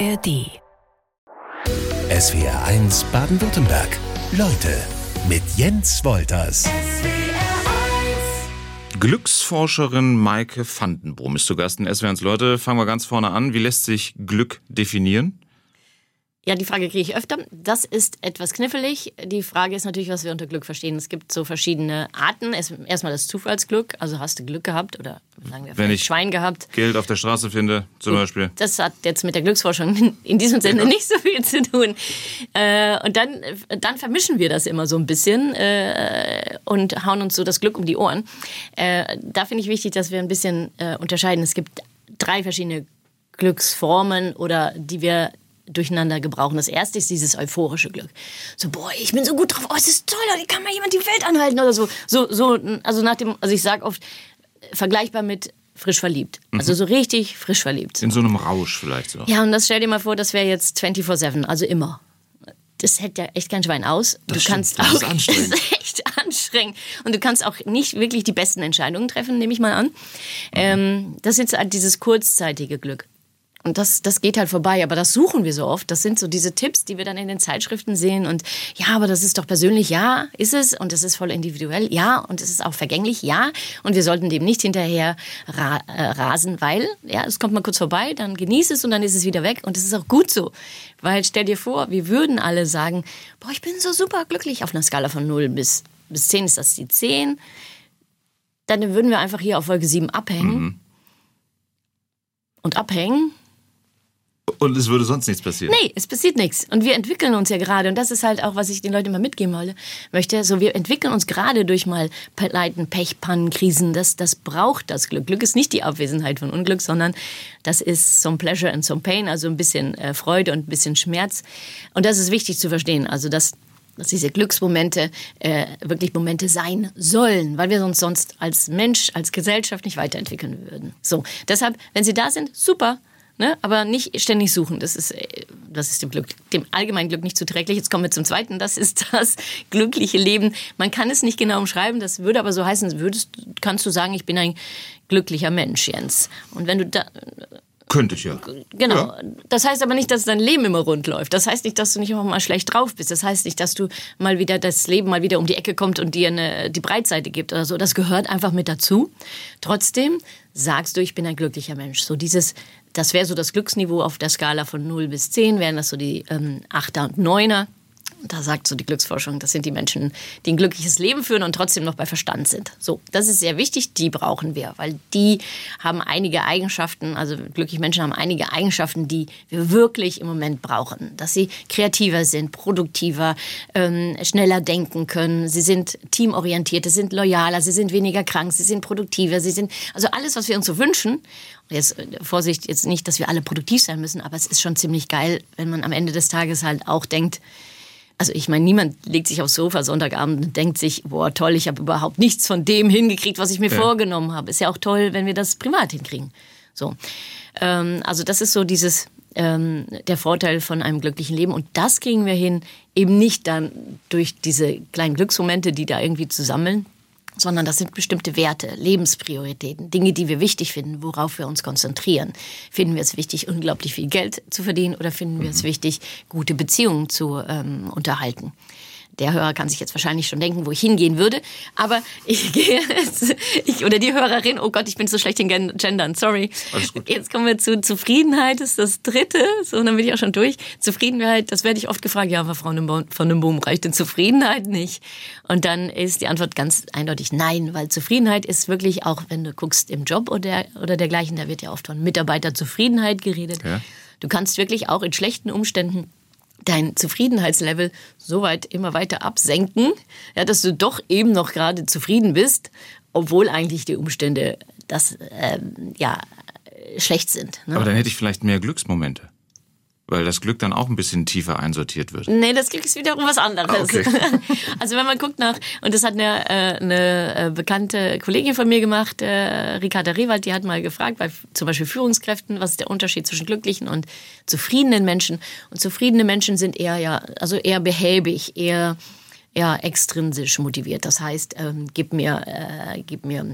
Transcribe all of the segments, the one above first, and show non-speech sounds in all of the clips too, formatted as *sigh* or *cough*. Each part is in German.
ARD. SWR 1 Baden-Württemberg. Leute mit Jens Wolters. Glücksforscherin Maike Vandenbrum ist zu Gast in SWR 1 Leute. Fangen wir ganz vorne an. Wie lässt sich Glück definieren? Ja, die Frage kriege ich öfter. Das ist etwas knifflig. Die Frage ist natürlich, was wir unter Glück verstehen. Es gibt so verschiedene Arten. Erstmal das Zufallsglück. Also hast du Glück gehabt oder sagen wir Wenn ich Schwein gehabt. Geld auf der Straße finde, zum Gut, Beispiel. Das hat jetzt mit der Glücksforschung in diesem Sinne Ja. nicht so viel zu tun. Äh, und dann, dann vermischen wir das immer so ein bisschen äh, und hauen uns so das Glück um die Ohren. Äh, da finde ich wichtig, dass wir ein bisschen unterscheiden. Es gibt drei verschiedene Glücksformen oder die wir durcheinander gebrauchen. Das erste ist dieses euphorische Glück. So, boah, ich bin so gut drauf, oh, es ist toll, da kann mal jemand die Welt anhalten oder so. So, so also nach dem, also ich sage oft, äh, vergleichbar mit frisch verliebt. Also so richtig frisch verliebt. In so einem Rausch vielleicht so. Ja, und das stell dir mal vor, das wäre jetzt 24-7, also immer. Das hält ja echt kein Schwein aus. Das du stimmt, kannst das auch, ist *laughs* anstrengend. Das ist echt anstrengend. Und du kannst auch nicht wirklich die besten Entscheidungen treffen, nehme ich mal an. Ähm, das ist halt dieses kurzzeitige Glück. Und das, das geht halt vorbei, aber das suchen wir so oft. Das sind so diese Tipps, die wir dann in den Zeitschriften sehen. Und ja, aber das ist doch persönlich, ja, ist es. Und es ist voll individuell, ja. Und es ist auch vergänglich, ja. Und wir sollten dem nicht hinterher ra äh, rasen, weil, ja, es kommt mal kurz vorbei, dann genieß es und dann ist es wieder weg. Und es ist auch gut so. Weil stell dir vor, wir würden alle sagen, boah, ich bin so super glücklich. Auf einer Skala von 0 bis, bis 10 ist das die 10. Dann würden wir einfach hier auf Folge 7 abhängen. Und abhängen Und es würde sonst nichts passieren. Nee, es passiert nichts. Und wir entwickeln uns ja gerade. Und das ist halt auch, was ich den Leuten immer mitgeben möchte. So, wir entwickeln uns gerade durch mal Leiden, Pech, Pannen, Krisen. Das, das braucht das Glück. Glück ist nicht die Abwesenheit von Unglück, sondern das ist some pleasure and some pain. Also ein bisschen äh, Freude und ein bisschen Schmerz. Und das ist wichtig zu verstehen. Also, dass dass diese Glücksmomente äh, wirklich Momente sein sollen, weil wir uns sonst als Mensch, als Gesellschaft nicht weiterentwickeln würden. So, deshalb, wenn sie da sind, super, ne? aber nicht ständig suchen. Das ist, äh, das ist dem Glück, dem allgemeinen Glück nicht zuträglich. Jetzt kommen wir zum zweiten. Das ist *laughs* das glückliche Leben. Man kann es nicht genau umschreiben. Das würde aber so heißen, würdest, kannst du sagen, ich bin ein glücklicher Mensch, Jens. Und wenn du da, Könnte ich ja. Genau. Das heißt aber nicht, dass dein Leben immer rund läuft. Das heißt nicht, dass du nicht auch mal schlecht drauf bist. Das heißt nicht, dass du mal wieder das Leben mal wieder um die Ecke kommt und dir eine, die Breitseite gibt oder so. Das gehört einfach mit dazu. Trotzdem sagst du, ich bin ein glücklicher Mensch. So dieses, das wäre so das Glücksniveau auf der Skala von 0 bis 10, wären das so die ähm, 8er und 9er. Da sagt so die Glücksforschung, das sind die Menschen, die ein glückliches Leben führen und trotzdem noch bei Verstand sind. So, das ist sehr wichtig, die brauchen wir, weil die haben einige Eigenschaften, also glückliche Menschen haben einige Eigenschaften, die wir wirklich im Moment brauchen. Dass sie kreativer sind, produktiver, ähm, schneller denken können, sie sind teamorientiert, sie sind loyaler, sie sind weniger krank, sie sind produktiver, sie sind, also alles, was wir uns so wünschen. Jetzt, äh, Vorsicht, jetzt nicht, dass wir alle produktiv sein müssen, aber es ist schon ziemlich geil, wenn man am Ende des Tages halt auch denkt, also ich meine, niemand legt sich aufs Sofa Sonntagabend und denkt sich, boah, toll, ich habe überhaupt nichts von dem hingekriegt, was ich mir Ja. vorgenommen habe. Ist ja auch toll, wenn wir das privat hinkriegen. So, ähm, also das ist so dieses ähm, der Vorteil von einem glücklichen Leben und das kriegen wir hin eben nicht dann durch diese kleinen Glücksmomente, die da irgendwie zu sammeln, sondern das sind bestimmte Werte, Lebensprioritäten, Dinge, die wir wichtig finden, worauf wir uns konzentrieren. Finden wir es wichtig, unglaublich viel Geld zu verdienen oder finden wir es wichtig, gute Beziehungen zu ähm, unterhalten? Der Hörer kann sich jetzt wahrscheinlich schon denken, wo ich hingehen würde, aber ich *laughs* gehe jetzt, ich, oder die Hörerin, oh Gott, ich bin so schlecht in Gen- Gendern, sorry. Jetzt kommen wir zu Zufriedenheit, ist das dritte, so, dann bin ich auch schon durch. Zufriedenheit, das werde ich oft gefragt, ja, aber Frau von dem Boom reicht denn Zufriedenheit nicht? Und dann ist die Antwort ganz eindeutig nein, weil Zufriedenheit ist wirklich auch, wenn du guckst im Job oder, oder dergleichen, da wird ja oft von Mitarbeiterzufriedenheit geredet. Ja. Du kannst wirklich auch in schlechten Umständen dein Zufriedenheitslevel so weit immer weiter absenken, ja, dass du doch eben noch gerade zufrieden bist, obwohl eigentlich die Umstände das ähm, ja äh, schlecht sind. Ne? Aber dann hätte ich vielleicht mehr Glücksmomente. Weil das Glück dann auch ein bisschen tiefer einsortiert wird. Nee, das Glück ist wiederum was anderes. Ah, okay. *laughs* Also wenn man guckt nach, und das hat eine, äh, eine äh, bekannte Kollegin von mir gemacht, äh, Ricarda Rewald, die hat mal gefragt, bei zum Beispiel Führungskräften, was ist der Unterschied zwischen glücklichen und zufriedenen Menschen? Und zufriedene Menschen sind eher, ja, also eher behäbig, eher ja extrinsisch motiviert. Das heißt, ähm, gib mir, äh, gib mir,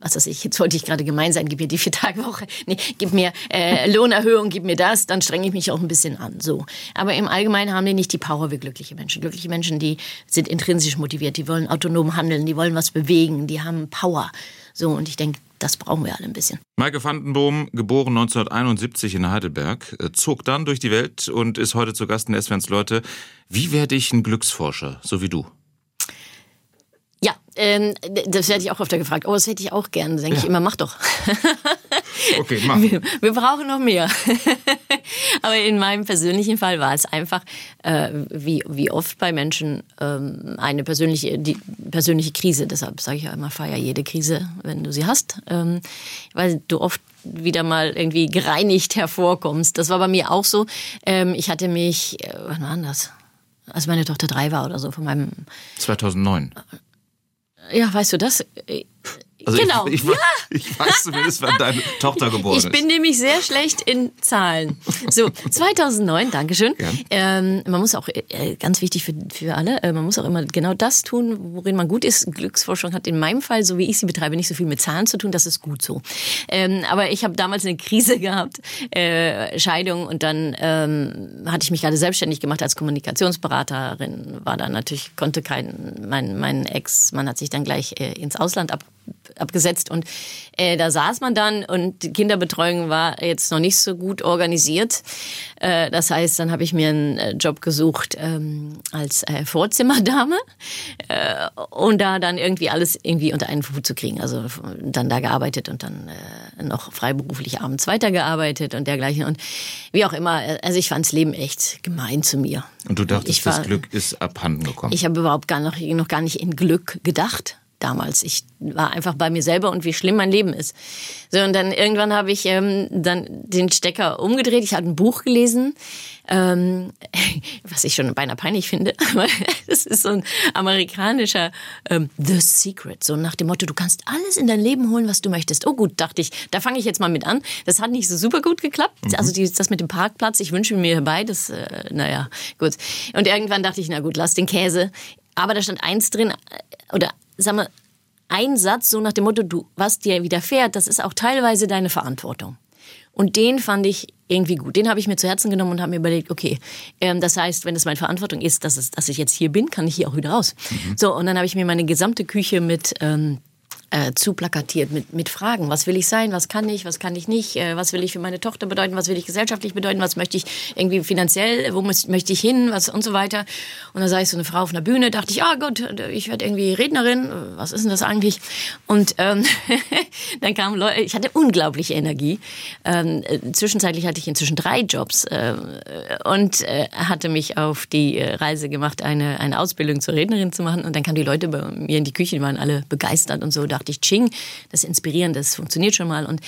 was weiß ich, jetzt wollte ich gerade gemein sein, gib mir die vier Tage Woche, *laughs* nee, gib mir äh, Lohnerhöhung, gib mir das, dann strenge ich mich auch ein bisschen an. So. Aber im Allgemeinen haben die nicht die Power wie glückliche Menschen. Glückliche Menschen, die sind intrinsisch motiviert, die wollen autonom handeln, die wollen was bewegen, die haben Power. So, und ich denke, das brauchen wir alle ein bisschen. Maike Vandenboom, geboren 1971 in Heidelberg, äh, zog dann durch die Welt und ist heute zu Gast in SWRs Leute. Wie werde ich ein Glücksforscher, so wie du? Ja, ähm, das werde ich auch öfter gefragt. Oh, das hätte ich auch gern. Denke ja. ich immer, mach doch. *laughs* okay, mach. Wir, wir brauchen noch mehr. *laughs* Aber in meinem persönlichen Fall war es einfach, äh, wie, wie oft bei Menschen, ähm, eine persönliche, die, persönliche Krise. Deshalb sage ich ja immer, feier jede Krise, wenn du sie hast. Ähm, weil du oft wieder mal irgendwie gereinigt hervorkommst. Das war bei mir auch so. Ähm, ich hatte mich, äh, wann war das? Als meine Tochter drei war oder so, von meinem... 2009. Ja, weißt du das? Also genau. Ich, ich, ja. ich weiß zumindest, wann deine Tochter *laughs* geboren ist. Ich bin nämlich sehr schlecht in Zahlen. So, 2009, Dankeschön. Ja. Ähm, man muss auch, äh, ganz wichtig für, für alle, äh, man muss auch immer genau das tun, worin man gut ist. Glücksforschung hat in meinem Fall, so wie ich sie betreibe, nicht so viel mit Zahlen zu tun. Das ist gut so. Ähm, aber ich habe damals eine Krise *laughs* gehabt, äh, Scheidung und dann ähm, hatte ich mich gerade selbstständig gemacht als Kommunikationsberaterin. War dann natürlich, konnte kein, mein, mein Ex, man hat sich dann gleich äh, ins Ausland ab abgesetzt. Und äh, da saß man dann und die Kinderbetreuung war jetzt noch nicht so gut organisiert. Äh, das heißt, dann habe ich mir einen äh, Job gesucht ähm, als äh, Vorzimmerdame äh, und da dann irgendwie alles irgendwie unter einen Hut zu kriegen. Also dann da gearbeitet und dann äh, noch freiberuflich abends weitergearbeitet und dergleichen. Und wie auch immer, also ich fand das Leben echt gemein zu mir. Und du dachtest, war, das Glück ist abhanden gekommen? Ich habe überhaupt gar noch, noch gar nicht in Glück gedacht damals. Ich war einfach bei mir selber und wie schlimm mein Leben ist. So und dann irgendwann habe ich ähm, dann den Stecker umgedreht. Ich hatte ein Buch gelesen, ähm, *laughs* was ich schon beinahe peinlich finde. *laughs* Aber das ist so ein amerikanischer ähm, The Secret, so nach dem Motto: Du kannst alles in dein Leben holen, was du möchtest. Oh gut, dachte ich, da fange ich jetzt mal mit an. Das hat nicht so super gut geklappt. Mhm. Also die, das mit dem Parkplatz. Ich wünsche mir beides. Äh, naja, gut. Und irgendwann dachte ich, na gut, lass den Käse. Aber da stand eins drin, äh, oder sag mal, ein Satz so nach dem Motto, du, was dir widerfährt, das ist auch teilweise deine Verantwortung. Und den fand ich irgendwie gut. Den habe ich mir zu Herzen genommen und habe mir überlegt, okay, ähm, das heißt, wenn es meine Verantwortung ist, dass, es, dass ich jetzt hier bin, kann ich hier auch wieder raus. Mhm. So, und dann habe ich mir meine gesamte Küche mit ähm, äh, zu plakatiert mit, mit Fragen. Was will ich sein? Was kann ich? Was kann ich nicht? Äh, was will ich für meine Tochter bedeuten? Was will ich gesellschaftlich bedeuten? Was möchte ich irgendwie finanziell? Wo muss, möchte ich hin? Was und so weiter. Und dann sah ich so eine Frau auf einer Bühne, dachte ich, ah Gott, ich werde irgendwie Rednerin. Was ist denn das eigentlich? Und ähm, *laughs* dann kamen Leute, ich hatte unglaubliche Energie. Ähm, zwischenzeitlich hatte ich inzwischen drei Jobs äh, und äh, hatte mich auf die Reise gemacht, eine, eine Ausbildung zur Rednerin zu machen. Und dann kamen die Leute bei mir in die Küche, die waren alle begeistert und so. Da dachte ich, Ching, das ist inspirierend, das funktioniert schon mal. Und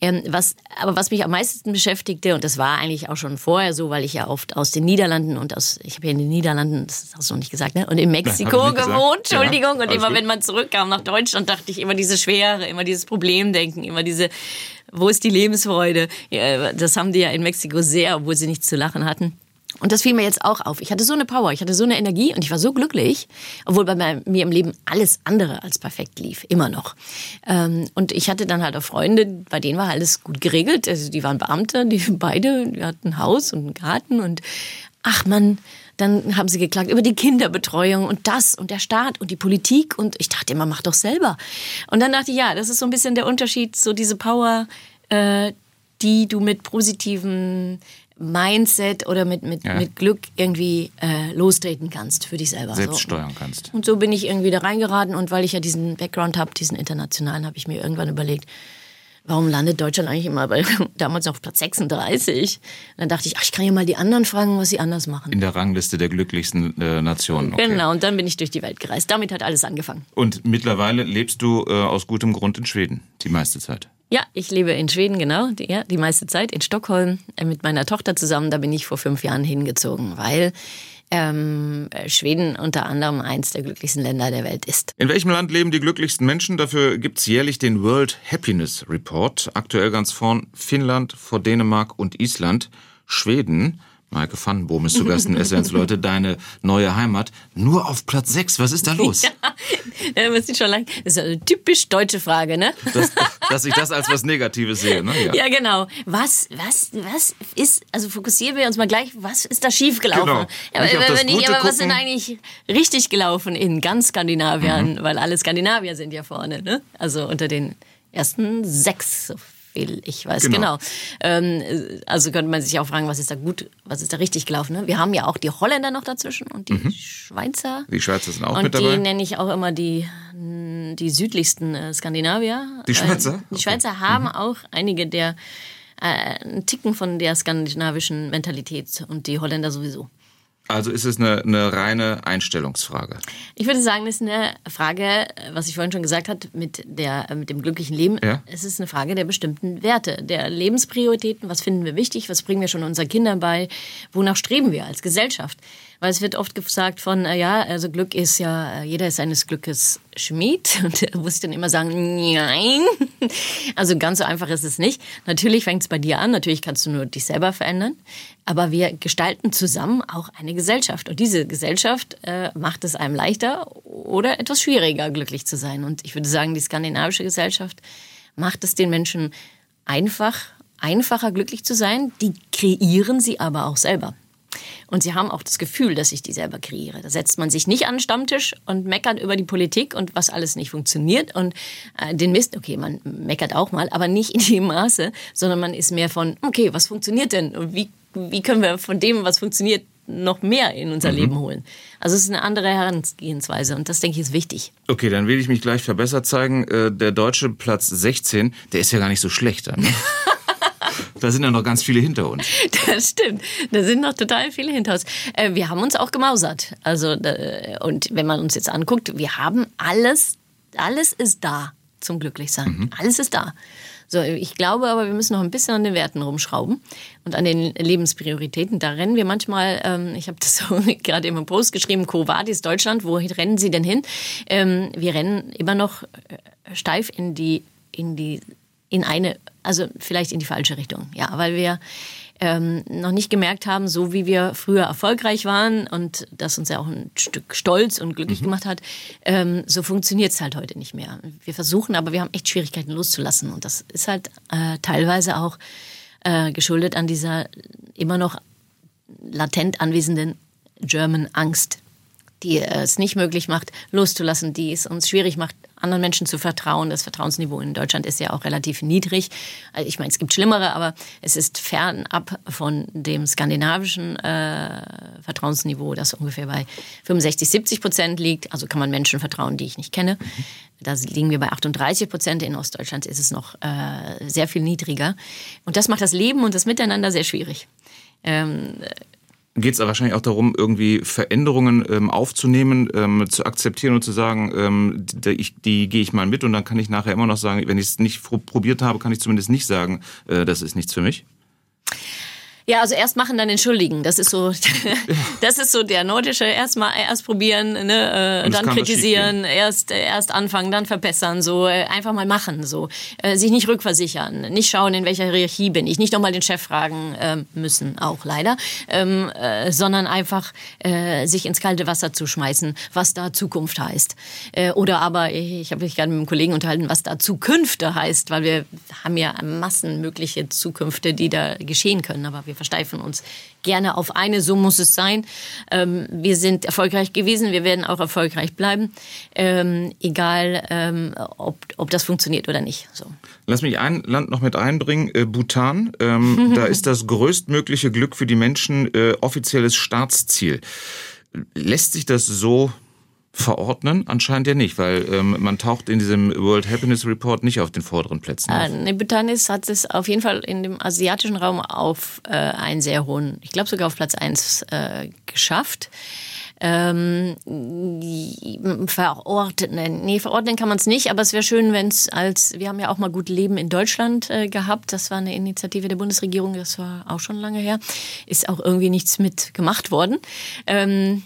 ähm, was, aber was mich am meisten beschäftigte, und das war eigentlich auch schon vorher so, weil ich ja oft aus den Niederlanden und aus, ich habe ja in den Niederlanden, das hast du noch nicht gesagt, ne? Und in Mexiko Nein, gewohnt, Entschuldigung. Ja, und immer, gut. wenn man zurückkam nach Deutschland, dachte ich immer diese Schwere, immer dieses Problemdenken, immer diese, wo ist die Lebensfreude? Ja, das haben die ja in Mexiko sehr, obwohl sie nichts zu lachen hatten. Und das fiel mir jetzt auch auf. Ich hatte so eine Power, ich hatte so eine Energie und ich war so glücklich, obwohl bei mir im Leben alles andere als perfekt lief, immer noch. Ähm, und ich hatte dann halt auch Freunde, bei denen war alles gut geregelt. Also die waren Beamte, die *laughs* beide, die hatten ein Haus und einen Garten und ach man, dann haben sie geklagt über die Kinderbetreuung und das und der Staat und die Politik und ich dachte immer, mach doch selber. Und dann dachte ich, ja, das ist so ein bisschen der Unterschied, so diese Power, äh, die du mit positiven Mindset oder mit, mit, ja. mit Glück irgendwie äh, lostreten kannst für dich selber. Selbst so. steuern kannst. Und so bin ich irgendwie da reingeraten und weil ich ja diesen Background habe, diesen internationalen, habe ich mir irgendwann überlegt, warum landet Deutschland eigentlich immer bei, *laughs* damals auf Platz 36? Und dann dachte ich, ach, ich kann ja mal die anderen fragen, was sie anders machen. In der Rangliste der glücklichsten äh, Nationen. Okay. Genau, und dann bin ich durch die Welt gereist. Damit hat alles angefangen. Und mittlerweile lebst du äh, aus gutem Grund in Schweden, die meiste Zeit. Ja, ich lebe in Schweden, genau, die, ja, die meiste Zeit in Stockholm äh, mit meiner Tochter zusammen. Da bin ich vor fünf Jahren hingezogen, weil ähm, Schweden unter anderem eins der glücklichsten Länder der Welt ist. In welchem Land leben die glücklichsten Menschen? Dafür gibt es jährlich den World Happiness Report. Aktuell ganz vorn Finnland, vor Dänemark und Island. Schweden Maike Vandenboom ist zu Gast in Essenz, Leute, deine neue Heimat. Nur auf Platz 6, was ist da los? *laughs* Ja, das ist schon lang. Das ist eine typisch deutsche Frage, ne? Das, dass ich das als was Negatives sehe, ne? Ja, ja genau. Was, was, was ist, also fokussieren wir uns mal gleich, was ist da schiefgelaufen? Genau. Ja, aber, wenn nicht, aber was sind eigentlich richtig gelaufen in ganz Skandinavien? Mhm. Weil alle Skandinavier sind ja vorne, ne? Also unter den ersten sechs, viel ich weiß Genau. genau. Ähm, also könnte man sich auch fragen, was ist da gut, was ist da richtig gelaufen? Ne? Wir haben ja auch die Holländer noch dazwischen und die Schweizer. Mhm. Die Schweizer sind auch und mit die dabei. nenne ich auch immer die, die südlichsten äh, Skandinavier. Die Schweizer? Ähm, Die Okay. Schweizer haben auch einige der äh, einen Ticken von der skandinavischen Mentalität und die Holländer sowieso. Also ist es eine, eine reine Einstellungsfrage. Ich würde sagen, das ist eine Frage, was ich vorhin schon gesagt habe, mit, der, mit dem glücklichen Leben. Ja. Es ist eine Frage der bestimmten Werte, der Lebensprioritäten. Was finden wir wichtig? Was bringen wir schon unseren Kindern bei? Wonach streben wir als Gesellschaft? Weil es wird oft gesagt von, äh, ja, also Glück ist ja, äh, jeder ist seines Glückes Schmied. *laughs* Und da muss ich dann immer sagen, nein. *laughs* Also ganz so einfach ist es nicht. Natürlich fängt es bei dir an. Natürlich kannst du nur dich selber verändern. Aber wir gestalten zusammen auch eine Gesellschaft. Und diese Gesellschaft äh, macht es einem leichter oder etwas schwieriger, glücklich zu sein. Und ich würde sagen, die skandinavische Gesellschaft macht es den Menschen einfach, einfacher glücklich zu sein. Die kreieren sie aber auch selber. Und sie haben auch das Gefühl, dass ich die selber kreiere. Da setzt man sich nicht an den Stammtisch und meckert über die Politik und was alles nicht funktioniert und äh, den Mist. Okay, man meckert auch mal, aber nicht in dem Maße, sondern man ist mehr von, okay, was funktioniert denn? Und wie, wie können wir von dem, was funktioniert, noch mehr in unser Leben holen? Also es ist eine andere Herangehensweise und das, denke ich, ist wichtig. Okay, dann will ich mich gleich verbessert zeigen. Äh, Der deutsche Platz 16, der ist ja gar nicht so schlecht. Ne? *laughs* da sind ja noch ganz viele hinter uns. *laughs* Das stimmt. Da sind noch total viele hinter uns. Äh, Wir haben uns auch gemausert. Also, und wenn man uns jetzt anguckt, wir haben alles, alles ist da zum Glücklichsein. Alles ist da. So, ich glaube aber, wir müssen noch ein bisschen an den Werten rumschrauben und an den Lebensprioritäten. Da rennen wir manchmal, ähm, ich habe das *laughs* so gerade im Post geschrieben, Quo Vadis Deutschland, wo rennen Sie denn hin? Ähm, wir rennen immer noch äh, steif in die, in die in eine, also vielleicht in die falsche Richtung. Ja, weil wir ähm, noch nicht gemerkt haben, so wie wir früher erfolgreich waren und das uns ja auch ein Stück stolz und glücklich gemacht hat, ähm, so funktioniert es halt heute nicht mehr. Wir versuchen, aber wir haben echt Schwierigkeiten loszulassen und das ist halt äh, teilweise auch äh, geschuldet an dieser immer noch latent anwesenden German Angst, die es nicht möglich macht, loszulassen, die es uns schwierig macht, anderen Menschen zu vertrauen. Das Vertrauensniveau in Deutschland ist ja auch relativ niedrig. Also ich meine, es gibt schlimmere, aber es ist fernab von dem skandinavischen äh, Vertrauensniveau, das ungefähr bei 65, 70 Prozent liegt. Also kann man Menschen vertrauen, die ich nicht kenne. Da liegen wir bei 38 Prozent. In Ostdeutschland ist es noch äh, sehr viel niedriger. Und das macht das Leben und das Miteinander sehr schwierig. Ähm, Geht es wahrscheinlich auch darum, irgendwie Veränderungen ähm, aufzunehmen, ähm, zu akzeptieren und zu sagen, ähm, die, die gehe ich mal mit und dann kann ich nachher immer noch sagen, wenn ich es nicht pro- probiert habe, kann ich zumindest nicht sagen, äh, das ist nichts für mich. Ja, also erst machen, dann entschuldigen. Das ist so, *laughs* das ist so der nordische. Erst mal, erst probieren, ne, äh, dann kritisieren, erst, äh, erst anfangen, dann verbessern, so äh, einfach mal machen, so äh, sich nicht rückversichern, nicht schauen, in welcher Hierarchie bin ich, nicht nochmal den Chef fragen ähm, müssen, auch leider, ähm, äh, sondern einfach äh, sich ins kalte Wasser zu schmeißen, was da Zukunft heißt. Äh, oder aber ich habe mich gerade mit einem Kollegen unterhalten, was da Zukünfte heißt, weil wir haben ja Massen mögliche Zukünfte, die da geschehen können, aber wir versteifen uns gerne auf eine, so muss es sein. Ähm, wir sind erfolgreich gewesen, wir werden auch erfolgreich bleiben, ähm, egal ähm, ob, ob das funktioniert oder nicht. So. Lass mich ein Land noch mit einbringen, äh, Bhutan. Ähm, da *laughs* ist das größtmögliche Glück für die Menschen äh, offizielles Staatsziel. Lässt sich das so verordnen? Anscheinend ja nicht, weil ähm, man taucht in diesem World Happiness Report nicht auf den vorderen Plätzen. Äh, auf. ne, Bhutan hat es auf jeden Fall in dem asiatischen Raum auf äh, einen sehr hohen, ich glaube sogar auf Platz 1 äh, geschafft. Ähm, verordnen, nee, verordnen kann man es nicht, aber es wäre schön, wenn es als, wir haben ja auch mal gut Leben in Deutschland äh, gehabt, das war eine Initiative der Bundesregierung, das war auch schon lange her, ist auch irgendwie nichts mit gemacht worden. Ähm,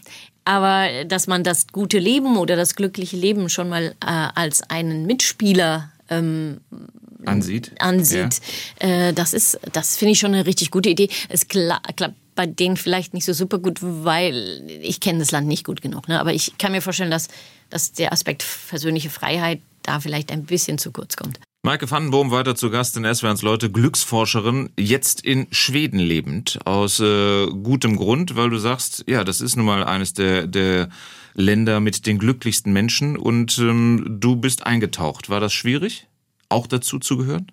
aber dass man das gute Leben oder das glückliche Leben schon mal äh, als einen Mitspieler ähm, Ansieht. ansieht. Äh, das ist, das finde ich schon eine richtig gute Idee. Es kla klappt bei denen vielleicht nicht so super gut, weil ich kenne das Land nicht gut genug. Ne? Aber ich kann mir vorstellen, dass, dass der Aspekt persönliche Freiheit da vielleicht ein bisschen zu kurz kommt. Maike Vandenboom weiter zu Gast in SWRs Leute, Glücksforscherin, jetzt in Schweden lebend. Aus äh, gutem Grund, weil du sagst, ja, das ist nun mal eines der, der Länder mit den glücklichsten Menschen und ähm, du bist eingetaucht. War das schwierig, auch dazu zu gehören?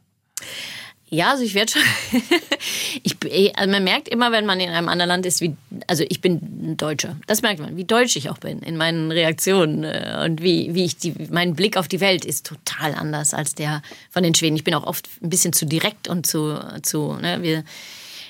Ja, also ich werde schon. *laughs* ich, also man merkt immer, wenn man in einem anderen Land ist, wie. Also ich bin Deutscher. Das merkt man, wie deutsch ich auch bin in meinen Reaktionen äh, und wie, wie ich die. Mein Blick auf die Welt ist total anders als der von den Schweden. Ich bin auch oft ein bisschen zu direkt und zu. zu ne, wir,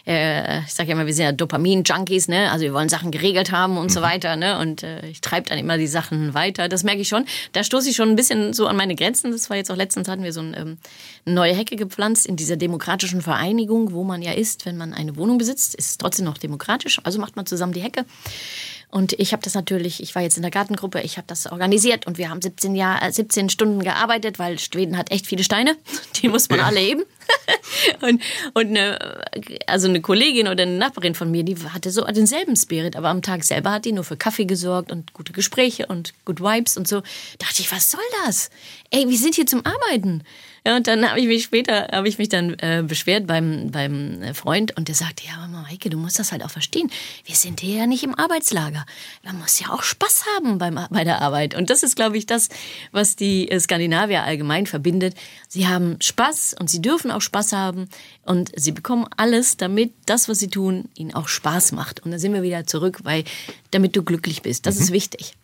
äh, ich sage ja immer, wir sind ja Dopamin-Junkies, ne? Also wir wollen Sachen geregelt haben und mhm. so weiter, ne? Und äh, ich treibe dann immer die Sachen weiter. Das merke ich schon. Da stoße ich schon ein bisschen so an meine Grenzen. Das war jetzt auch letztens hatten wir so ein, ähm, eine neue Hecke gepflanzt in dieser demokratischen Vereinigung, wo man ja ist, wenn man eine Wohnung besitzt, ist es trotzdem noch demokratisch. Also macht man zusammen die Hecke. Und ich habe das natürlich, ich war jetzt in der Gartengruppe, ich habe das organisiert und wir haben 17, Jahr, 17 Stunden gearbeitet, weil Schweden hat echt viele Steine, *laughs* die muss man ja. alle heben. *laughs* und und eine, also eine Kollegin oder eine Nachbarin von mir, die hatte so denselben Spirit, aber am Tag selber hat die nur für Kaffee gesorgt und gute Gespräche und good Vibes und so. Da dachte ich, was soll das? Ey, wir sind hier zum Arbeiten. Ja, und dann habe ich mich später, habe ich mich dann äh, beschwert beim, beim Freund und der sagte, ja, Mama Heike, du musst das halt auch verstehen. Wir sind hier ja nicht im Arbeitslager. Man muss ja auch Spaß haben beim, bei der Arbeit. Und das ist, glaube ich, das, was die Skandinavier allgemein verbindet. Sie haben Spaß und sie dürfen auch Spaß haben und sie bekommen alles, damit das, was sie tun, ihnen auch Spaß macht. Und dann sind wir wieder zurück, weil damit du glücklich bist. Das mhm. ist wichtig.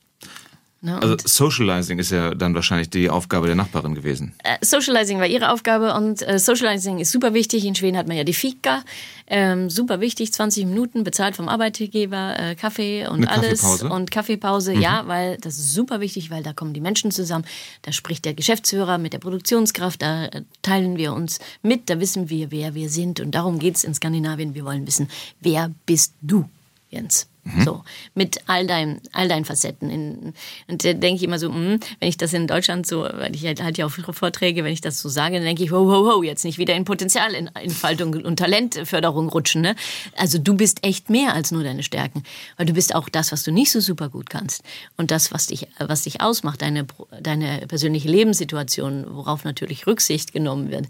Ne? Also Socializing ist ja dann wahrscheinlich die Aufgabe der Nachbarin gewesen. Äh, Socializing war ihre Aufgabe und äh, Socializing ist super wichtig. In Schweden hat man ja die Fika, ähm, super wichtig, 20 Minuten bezahlt vom Arbeitgeber, äh, Kaffee und Eine alles Kaffeepause? und Kaffeepause. Mhm. Ja, weil das ist super wichtig, weil da kommen die Menschen zusammen. Da spricht der Geschäftsführer mit der Produktionskraft, da äh, teilen wir uns mit, da wissen wir, wer wir sind und darum geht es in Skandinavien. Wir wollen wissen, wer bist du, Jens? Mhm. So, mit all, dein, all deinen Facetten. In, und da denke ich immer so, mh, hm, wenn ich das in Deutschland so, weil ich halt, halt ja auch Vorträge, wenn ich das so sage, dann denke ich, ho, ho, ho, jetzt nicht wieder in Potenzialentfaltung und Talentförderung rutschen. Ne? Also du bist echt mehr als nur deine Stärken. Weil du bist auch das, was du nicht so super gut kannst. Und das, was dich, was dich ausmacht, deine, deine persönliche Lebenssituation, worauf natürlich Rücksicht genommen wird.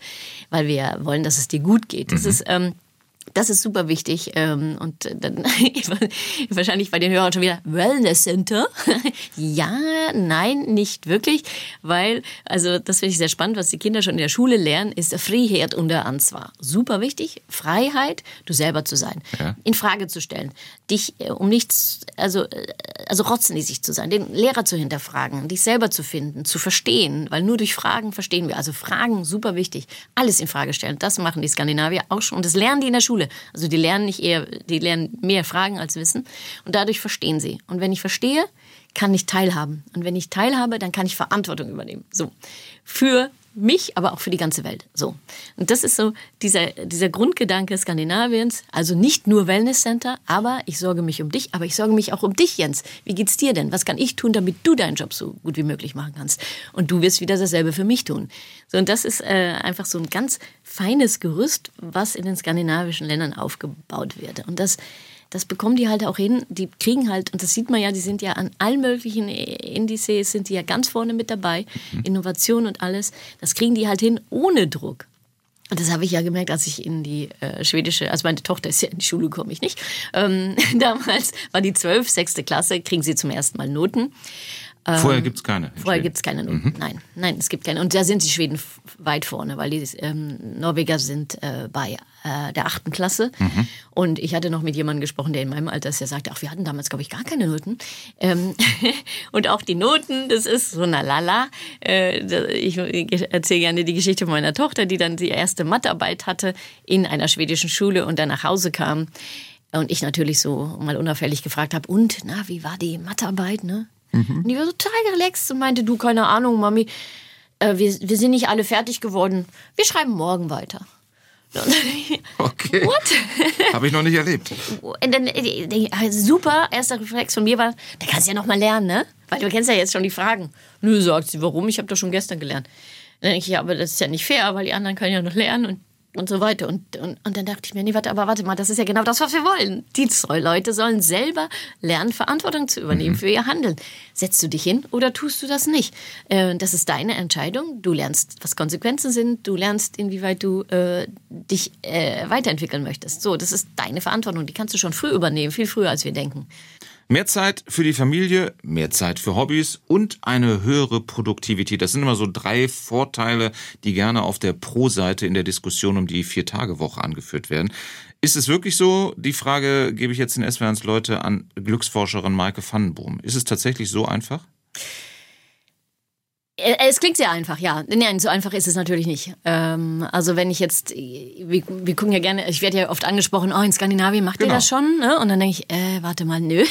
Weil wir wollen, dass es dir gut geht. Das mhm. ist... Ähm, das ist super wichtig. Ähm, und dann *laughs* wahrscheinlich bei den Hörern schon wieder Wellness Center. *laughs* ja, nein, nicht wirklich. Weil, also das finde ich sehr spannend, was die Kinder schon in der Schule lernen, ist Freiheit unter Ansvar. Super wichtig. Freiheit, du selber zu sein. Ja. In Frage zu stellen. Dich äh, um nichts, also, äh, also rotzenlisig zu sein, den Lehrer zu hinterfragen, dich selber zu finden, zu verstehen. Weil nur durch Fragen verstehen wir. Also Fragen, super wichtig. Alles in Frage stellen. Das machen die Skandinavier auch schon. Und das lernen die in der Schule. Schule. Also die lernen nicht eher, die lernen mehr Fragen als Wissen und dadurch verstehen sie. Und wenn ich verstehe, kann ich teilhaben. Und wenn ich teilhabe, dann kann ich Verantwortung übernehmen. So. Für mich, aber auch für die ganze Welt. So. Und das ist so dieser, dieser Grundgedanke Skandinaviens. Also nicht nur Wellness Center, aber ich sorge mich um dich, aber ich sorge mich auch um dich, Jens. Wie geht's dir denn? Was kann ich tun, damit du deinen Job so gut wie möglich machen kannst? Und du wirst wieder dasselbe für mich tun. So, und das ist äh, einfach so ein ganz feines Gerüst, was in den skandinavischen Ländern aufgebaut wird. Und das das bekommen die halt auch hin. Die kriegen halt, und das sieht man ja, die sind ja an allen möglichen Indizes, sind die ja ganz vorne mit dabei. Mhm. Innovation und alles. Das kriegen die halt hin ohne Druck. Und das habe ich ja gemerkt, als ich in die äh, schwedische, also meine Tochter ist ja in die Schule gekommen, ich nicht. Ähm, *laughs* damals war die zwölf, sechste Klasse, kriegen sie zum ersten Mal Noten. Vorher ähm, gibt es keine. Vorher gibt es keine Noten. Mhm. Nein, nein, es gibt keine. Und da sind die Schweden weit vorne, weil die ähm, Norweger sind äh, bei äh, der achten Klasse. Mhm. Und ich hatte noch mit jemandem gesprochen, der in meinem Alter ist, der sagte, ach, wir hatten damals, glaube ich, gar keine Noten. Ähm, *laughs* und auch die Noten, das ist so na lala. Äh, ich erzähle gerne die Geschichte meiner Tochter, die dann die erste Mathearbeit hatte in einer schwedischen Schule und dann nach Hause kam. Und ich natürlich so mal unauffällig gefragt habe, und, na, wie war die Mathearbeit, ne? Mhm. Und die war total relaxed und meinte, du, keine Ahnung, Mami, äh, wir, wir sind nicht alle fertig geworden. Wir schreiben morgen weiter. *laughs* Okay. What? *laughs* Habe ich noch nicht erlebt. Und dann, äh, super, erster Reflex von mir war, da kannst du ja noch mal lernen, ne? Weil du kennst ja jetzt schon die Fragen. Nö, sagt sie, warum? Ich habe doch schon gestern gelernt. Dann denke ich, ja, aber das ist ja nicht fair, weil die anderen können ja noch lernen und und so weiter. Und, und, und dann dachte ich mir, nee, warte, aber warte mal, das ist ja genau das, was wir wollen. Die Leute sollen selber lernen, Verantwortung zu übernehmen mhm. für ihr Handeln. Setzt du dich hin oder tust du das nicht? Äh, das ist deine Entscheidung. Du lernst, was Konsequenzen sind. Du lernst, inwieweit du äh, dich äh, weiterentwickeln möchtest. So, das ist deine Verantwortung. Die kannst du schon früh übernehmen, viel früher, als wir denken. Mehr Zeit für die Familie, mehr Zeit für Hobbys und eine höhere Produktivität. Das sind immer so drei Vorteile, die gerne auf der Pro-Seite in der Diskussion um die Vier-Tage-Woche angeführt werden. Ist es wirklich so? Die Frage gebe ich jetzt in SWRs Leute an Glücksforscherin Maike Vandenboom. Ist es tatsächlich so einfach? Äh, es klingt sehr einfach, ja. Nein, so einfach ist es natürlich nicht. Ähm, also wenn ich jetzt, wir, wir, gucken ja gerne, ich werde ja oft angesprochen, oh, in Skandinavien macht genau. ihr das schon? Ne? Und dann denke ich, äh, warte mal, nö.